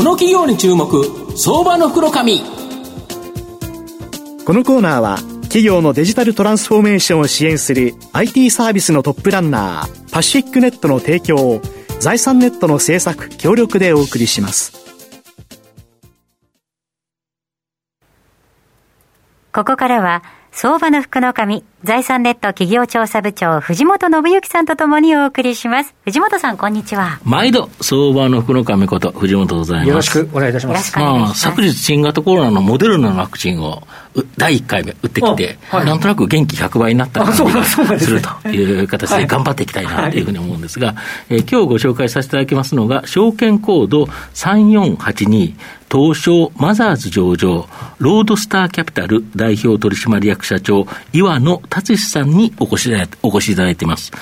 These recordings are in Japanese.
この企業に注目相場の袋紙。このコーナーは企業のデジタルトランスフォーメーションを支援する IT サービスのトップランナーパシフィックネットの提供を財産ネットの制作協力でお送りします。ここからは相場の福の神、財産ネット企業調査部長、藤本信之さんとともにお送りします。藤本さん、こんにちは。毎度、相場の福の神こと、藤本でございます。よろしくお願いいたします。まあ、昨日、新型コロナのモデルナのワクチンを、第1回目打ってきて、はい、なんとなく元気100倍になった感じがするという形で頑張っていきたいなというふうに思うんですが、えー、今日ご紹介させていただきますのが、証券コード3482、東証マザーズ上場、ロードスターキャピタル代表取締役社長、岩野達史さんにお越しお越しいただいています。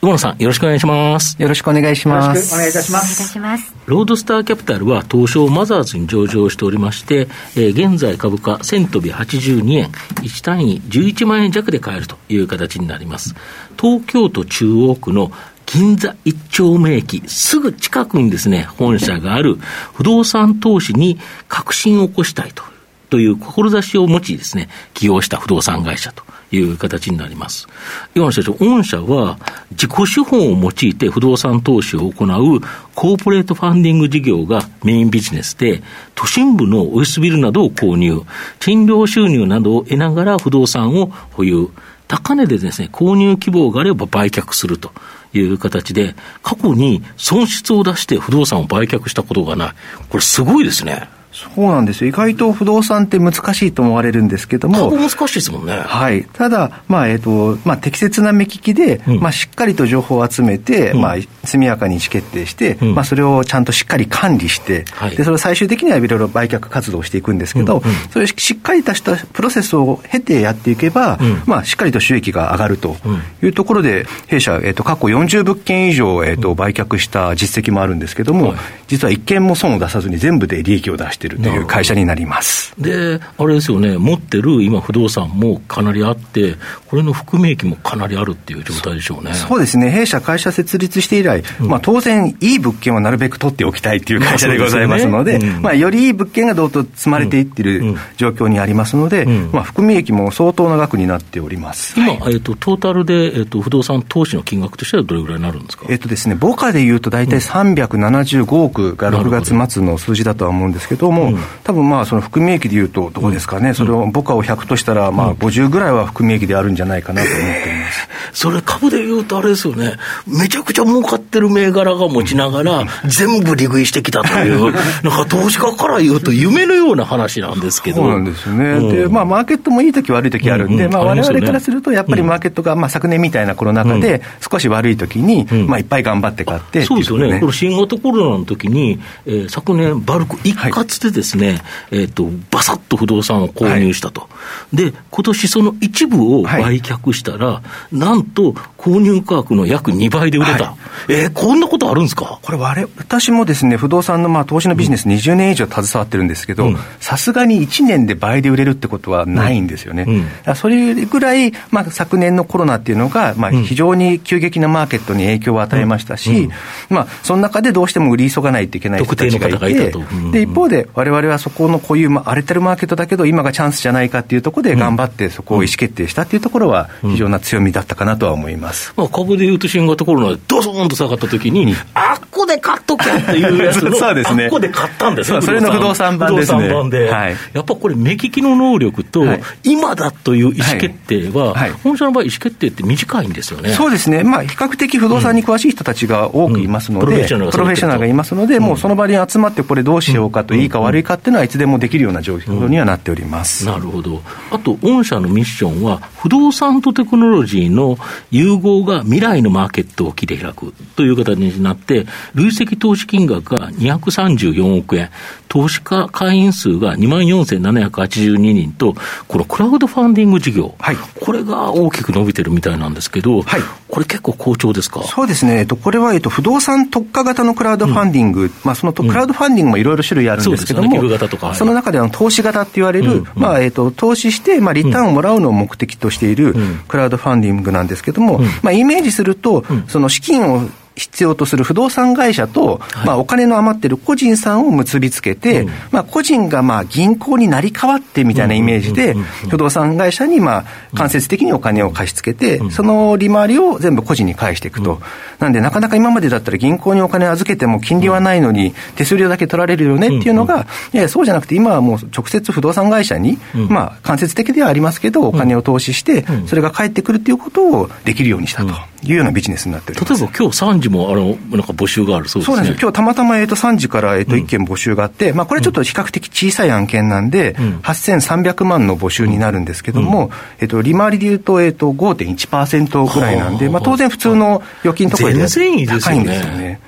岩野さん、よろしくお願いします。よろしくお願いします。お願いいたします。ロードスターキャピタルは東証マザーズに上場しておりまして、えー、現在株価1000飛び82円、1単位11万円弱で買えるという形になります。東京都中央区の銀座一丁目駅、すぐ近くにですね、本社がある不動産投資に革新を起こしたいと。という志を持ちですね、起用した不動産会社という形になります。岩野社長、御社は自己資本を用いて不動産投資を行うコーポレートファンディング事業がメインビジネスで、都心部のオフィスビルなどを購入、賃料収入などを得ながら不動産を保有、高値でですね、購入希望があれば売却すると。いう形で、過去に損失を出して不動産を売却したことがない。これすごいですね。そうなんですよ。意外と不動産って難しいと思われるんですけども。難しいですもんね。はい。ただ、まあ、えっ、ー、と、まあ、適切な目利きで、うん、まあ、しっかりと情報を集めて、うん、まあ、速やかに意思決定して、うん、まあ、それをちゃんとしっかり管理して、はい、で、それを最終的にはいろいろ売却活動をしていくんですけど、それをしっかりとしたプロセスを経てやっていけば、まあ、しっかりと収益が上がるというところで、弊社、えっ、ー、と、過去40物件以上、えっ、ー、と、売却した実績もあるんですけども、実は一件も損を出さずに全部で利益を出しているという会社になりますで、あれですよね、持ってる今、不動産もかなりあって、これの含み益もかなりあるっていう状態でしょうね。そうですね、弊社、会社設立して以来、うん、まあ、当然、いい物件はなるべく取っておきたいっていう会社でございますので、まあ、ね。うん、まあ、よりいい物件がどうと積まれていってる状況にありますので、まあ、含み益も相当な額になっております。今、はい、えーと、トータルで、えーと、不動産投資の金額としてはどれぐらいになるんですか、えーとですね、母価でいうと、大体375億が6月末の数字だとは思うんですけども、多分まあその含み益でいうと、どこですかね、それを母価を100としたら、まあ50ぐらいは含み益であるんじゃないかなと思っています。それ株でいうとあれですよね、めちゃくちゃ儲かってる銘柄が持ちながら、全部利食いしてきたという、なんか投資家から言うと、夢のような話なんですけど。そうなんですよね。うん、で、まあ、マーケットもいい時悪い時あるんで、うん。うん、まあ、我々からすると、やっぱりマーケットが、まあ、昨年みたいなコロナ禍で、少し悪い時に、まあ、いっぱい頑張って買って、そうですよね。この新型コロナの時に、えー、昨年、バルク一括でですね、はい、えっ、ー、と、ばさっと不動産を購入したと。はい、で、今年その一部を売却したら、はい、なんと購入価格の約2倍で売れた。はい、えー、こんなことあるんですか？これ我、私もですね、不動産のまあ投資のビジネス20年以上携わってるんですけど、さすがに1年で倍で売れるってことはないんですよね。うん、それぐらい、まあ、昨年のコロナっていうのが、まあ、非常に急激なマーケットに影響を与えましたし、うん、まあ、その中でどうしても売り急がないといけない人たちがいて、で一方で、われわれはそこのこういう、まあ、荒れてるマーケットだけど、今がチャンスじゃないかっていうところで頑張って、そこを意思決定したっていうところは、非常な強みだったかなとは思います、まあ、株でいうと、新型コロナでドソンと下がったときに、あっこで買っとけっていうやつの、そうですね、あっこで買ったんですよ、それの不動産。版ですね。版で、はい、やっぱこれ、目利きの能力と、今だという意思決定は、本社の場合、意思決定って短いんですよね。そうですね、まあ、比較的不動産に詳しい人たちが多くいますので、プロフェッショナルがいますので、もうその場に集まって、これどうしようかと、いいか悪いかっていうのは、いつでもできるような状況にはなっております。なるほど。あと、御社のミッションは、不動産とテクノロジーの融合が未来のマーケットを切り開くという形になって、累積投資金額が234億円、投資家会員数が2万4782人と、このクラウドファンディング事業、はい、これが大きく伸びてるみたいなんですけど、はい、これ結構好調ですか？そうですね、えっと、これは、えっと、不動産特化型のクラウドファンディング、うん、まあ、そのクラウドファンディングもいろいろ種類あるんですけども、そ、ね、その中での投資型って言われる、うん、まあえっと、投資して、まあ、リターンをもらうのを目的としているクラウドファンディングなんですけども、まあ、イメージすると、その資金を必要とする不動産会社と、はい、まあ、お金の余ってる個人さんを結びつけて、うん、まあ、個人がまあ銀行になり変わってみたいなイメージで、不動産会社にまあ間接的にお金を貸し付けて、その利回りを全部個人に返していくと。なんで、なかなか今までだったら銀行にお金預けても金利はないのに、手数料だけ取られるよねっていうのが、いやそうじゃなくて、今はもう直接不動産会社に、まあ、間接的ではありますけど、お金を投資して、それが返ってくるっていうことをできるようにしたと。いうようなビジネスになっております。例えば今日3時もあのなんか募集があるそうですね。そうなんです今日たまたま、えー、と3時から、えー、と1件募集があって、まあ、これちょっと比較的小さい案件なんで、うん、8300万の募集になるんですけども、うん、えー、と利回りでいうと,、えー、と5.1%ぐらいなんで、まあ、当然普通の預金とかより高いんですよね。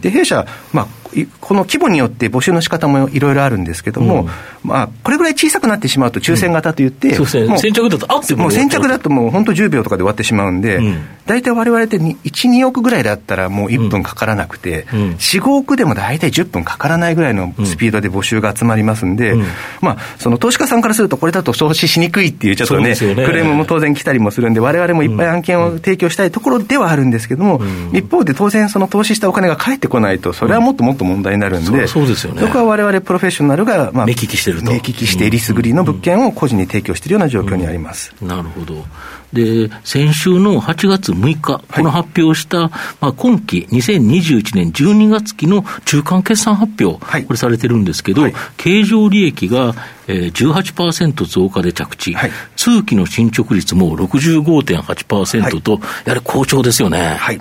で弊社、まあ、この規模によって募集の仕方もいろいろあるんですけども、うん、まあ、これぐらい小さくなってしまうと抽選型といって、うん、そうですね、先着だとあってもう先着だともう本当10秒とかで終わってしまうんで、大体われわれって1、2億ぐらいだったらもう1分かからなくて、うん、4、5億でも大体10分かからないぐらいのスピードで募集が集まりますんで、まあ、その投資家さんからすると、これだと投資しにくいっていう、ちょっとね、ね。クレームも当然来たりもするんで、われわれもいっぱい案件を提供したいところではあるんですけども、一方で当然、その投資したお金が返ってこないと、それはもっともっと問題になるんで、そうですよね。そこは我々プロフェッショナルが、まあ、目利きしてると。目利きして、リスグリの物件を個人に提供しているような状況にあります。なるほど。で、先週の8月6日、この発表した、はい、まあ、今期2021年12月期の中間決算発表、はい、これされてるんですけど、はい、経常利益が、えー、18%増加で着地、はい、通期の進捗率も65.8%と、やはり好調ですよね。はい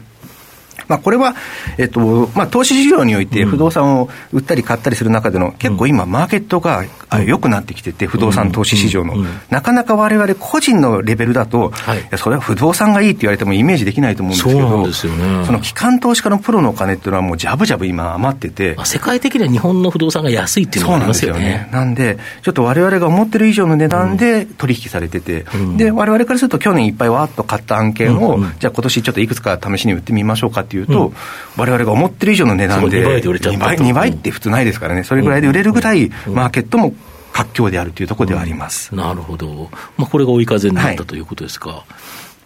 まあ、これは、えっとまあ、投資事業において不動産を売ったり買ったりする中での、結構今、マーケットが良くなってきてて、不動産投資市場の、なかなかわれわれ個人のレベルだと、それは不動産がいいって言われてもイメージできないと思うんですけど、その機関投資家のプロのお金っていうのは、もうじゃぶじゃぶ今、余ってて、世界的には日本の不動産が安いっていうのがありますよね。なんで、ちょっとわれわれが思ってる以上の値段で取引されてて、でわれわれからすると、去年いっぱいわーっと買った案件を、じゃあ、今年ちょっといくつか試しに売ってみましょうかっていうと、われわれが思ってる以上の値段で、2倍で売れちゃった2倍 ,2 倍って普通ないですからね、それぐらいで売れるぐらい、マーケットも活況であるというところではあります、なるほど、まあ、これが追い風になったということですか。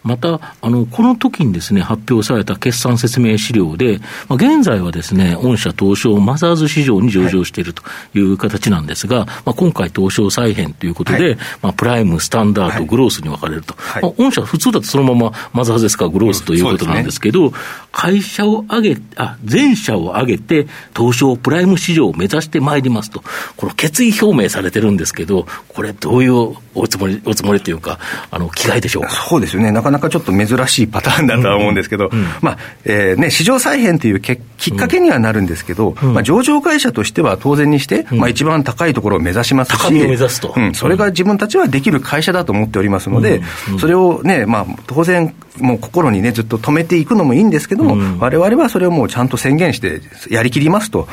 はいまた、あの、この時にですね、発表された決算説明資料で、まあ、現在はですね、御社東証マザーズ市場に上場しているという形なんですが、はい、まあ、今回東証再編ということで、はい、まあ、プライム、スタンダード、グロースに分かれると。はい、まあ、御社普通だとそのままマザーズですか、グロースということなんですけど、ね、会社を挙げ、あ、全社を挙げて、東証プライム市場を目指してまいりますと、この決意表明されてるんですけど、これどういうおつもり、おつもりというか、あの、気概でしょうか？そうですよね。なかなかちょっと珍しいパターンだとは思うんですけど、まあ、えー、ね、市場再編というけきっかけにはなるんですけど、うん、まあ、上場会社としては当然にして、まあ、一番高いところを目指しますし、高みを目指すと。うん、それが自分たちはできる会社だと思っておりますので、それをね、まあ、当然、もう心にね、ずっと止めていくのもいいんですけども、われわれはそれをもうちゃんと宣言して、やりきりますと、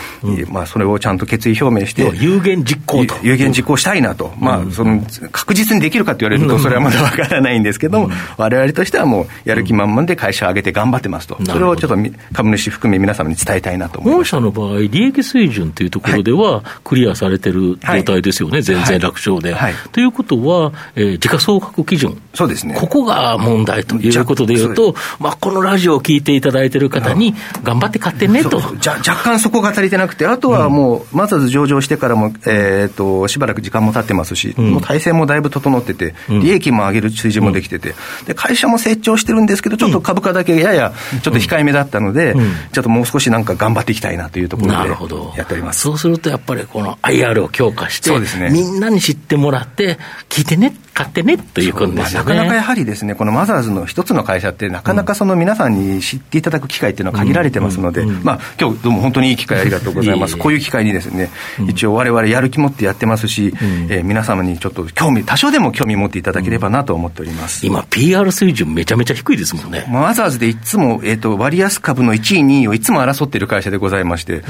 まあ、それをちゃんと決意表明して、有言実行と。有言実行したいなと。まあ、その、確実にできるかと言われると、それはまだわからないんですけども、われわれとしてはもう、やる気満々で会社を挙げて頑張ってますと。それをちょっと株主含め皆様に伝えたいなと。思います。社の場合、利益水準というところでは、クリアされてる状態ですよね、全然楽勝で。ということは、えー、時価総額基準。そうですね。ここが問題ということでいうと、まあ、このラジオを聞いていただいている方に、頑張って買ってねと。じゃ若干そこが足りてなくて、あとはもう、まず上場してからも、えっ、と、しばらく時間も経ってますし、もう体制もだいぶ整ってて、利益も上げる水準もできてて、で、会社も成長してるんですけど、ちょっと株価だけやや、ちょっと控えめだったので、ちょっともう少しなんか頑張っていきたいなというところで、やっております。そうすると、やっぱりこの IR を強化して、そうですね、みんなに知ってもらって、聞いてね、買ってねということですよね、まあ、なかなかやはりですね、このマザーズの一つの会社って、なかなかその皆さんに知っていただく機会っていうのは限られてますので、まあ今日どうも本当にいい機会ありがとうございます。こういう機会にですね、一応我々やる気持ってやってますし、えー、皆様にちょっと興味、多少でも興味持っていただければなと思っております。今、PR 水準めちゃめちゃ低いですもんね。マザーズでいつも、えっ、ー、と、割安株の1位、2位をいつも争っている会社でございまして、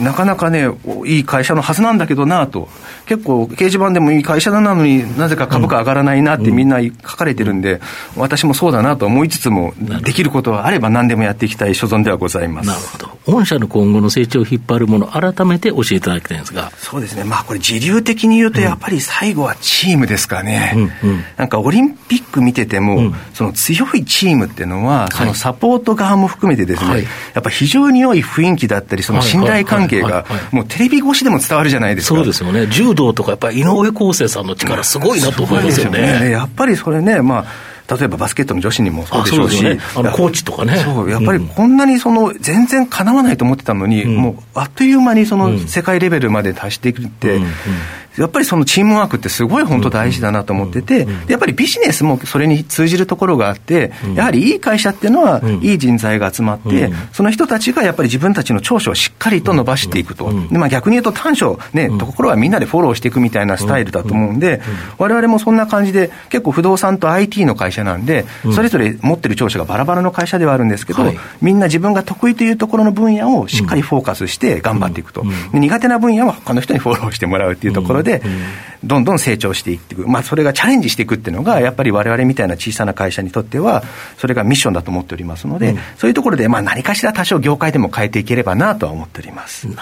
なかなかね、いい会社のはずなんだけどなと、結構、掲示板でもいい会社なのになぜかか株価上がらないなってみんな書かれてるんで、私もそうだなと思いつつも、できることはあれば何でもやっていきたい所存ではございます。なるほど。御社の今後の成長を引っ張るもの、改めて教えていただきたいんですが。そうですね。まあこれ、自流的に言うと、やっぱり最後はチームですかね。うんうん、なんかオリンピック見てても、うん、その強いチームっていうのは、そのサポート側も含めてですね、はい、やっぱ非常に良い雰囲気だったり、その信頼関係が、もうテレビ越しでも伝わるじゃないですか。そうですよね。柔道とか、やっぱり井上康生さんの力、すごいなと思いますよね。ね。やっぱりそれね、まあ、例えばバスケットの女子にもそうでしょうし、ね、あのコーチとかね。そう、やっぱりこんなにその、全然かなわないと思ってたのに、うん、もうあっという間にその世界レベルまで達していくって、うんうんやっぱりそのチームワークってすごい本当大事だなと思ってて、やっぱりビジネスもそれに通じるところがあって、やはりいい会社っていうのは、いい人材が集まって、その人たちがやっぱり自分たちの長所をしっかりと伸ばしていくと。でまあ、逆に言うと短所、ね、ところはみんなでフォローしていくみたいなスタイルだと思うんで、われわれもそんな感じで、結構不動産と IT の会社なんで、それぞれ持ってる長所がバラバラの会社ではあるんですけど、みんな自分が得意というところの分野をしっかりフォーカスして頑張っていくと。苦手な分野は他の人にフォローしてもらうっていうところで、どんどん成長していっていく、まあ、それがチャレンジしていくっていうのが、やっぱりわれわれみたいな小さな会社にとっては、それがミッションだと思っておりますので、うん、そういうところで、まあ、何かしら多少業界でも変えていければなとは思っております。なる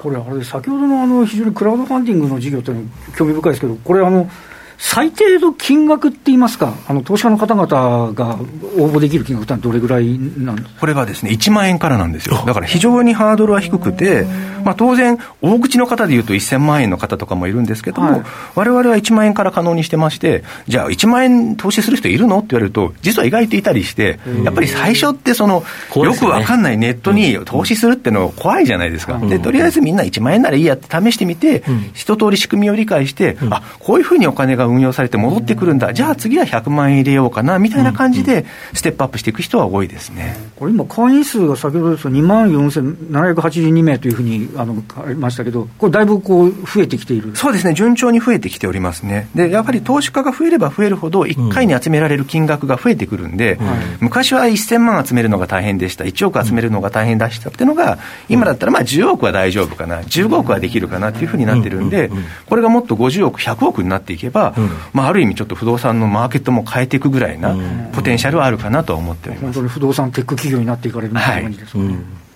ほど。これ、あれ、先ほどのあの非常にクラウドファンディングの事業というのは興味深いですけど、これ、あの、最低の金額って言いますか、あの投資家の方々が応募できる金額ってどれぐらいなんですこれがですね、1万円からなんですよ。だから非常にハードルは低くて、まあ、当然、大口の方でいうと1000万円の方とかもいるんですけども、われわれは1万円から可能にしてまして、じゃあ1万円投資する人いるの？って言われると、実は意外といたりして、やっぱり最初ってその、よくわかんないネットに投資するっての怖いじゃないですか。で、とりあえずみんな1万円ならいいやって試してみて、一通り仕組みを理解して、あ、こういうふうにお金が運用されて戻ってくるんだ、じゃあ次は100万円入れようかな。みたいな感じで、ステップアップしていく人は多いですね。これ今、会員数が先ほどですと2万4782名というふうにあのありましたけど、これ、だいぶこう増えてきている。そうですね、順調に増えてきておりますね。で、やっぱり投資家が増えれば増えるほど、1回に集められる金額が増えてくるんで、うん。はい、昔は1000万集めるのが大変でした、1億集めるのが大変でした。っていうのが、今だったらまあ10億は大丈夫かな、15億はできるかなっていうふうになってるんで、これがもっと50億、100億になっていけば、まあ、ある意味ちょっと不動産のマーケットも変えていくぐらいなポテンシャルはあるかなと思っております。本当に不動産テック企業になっていかれるみたいな感じですかね。はいうん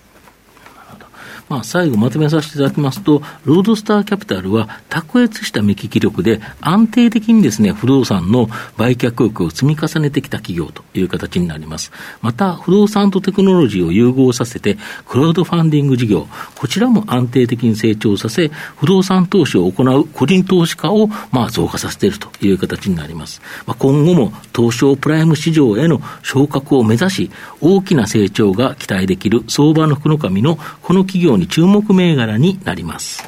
まあ、最後まとめさせていただきますと、ロードスターキャピタルは卓越した目利き力で安定的にですね、不動産の売却額を積み重ねてきた企業という形になります。また、不動産とテクノロジーを融合させて、クラウドファンディング事業、こちらも安定的に成長させ、不動産投資を行う個人投資家をまあ増加させているという形になります。まあ、今後も東証プライム市場への昇格を目指し、大きな成長が期待できる相場の福の神のこの企業に注目銘柄になります。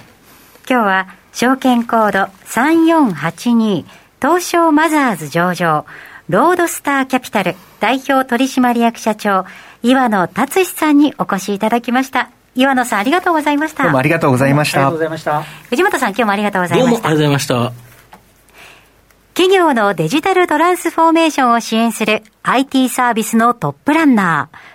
今日は証券コード3482東証マザーズ上場ロードスターキャピタル代表取締役社長岩野達さんにお越しいただきました。岩野さんありがとうございました。どうもありがとうございました。ありがとうございました。藤本さん今日もありがとうございました。どうもありがとうございました。企業のデジタルトランスフォーメーションを支援する IT サービスのトップランナー。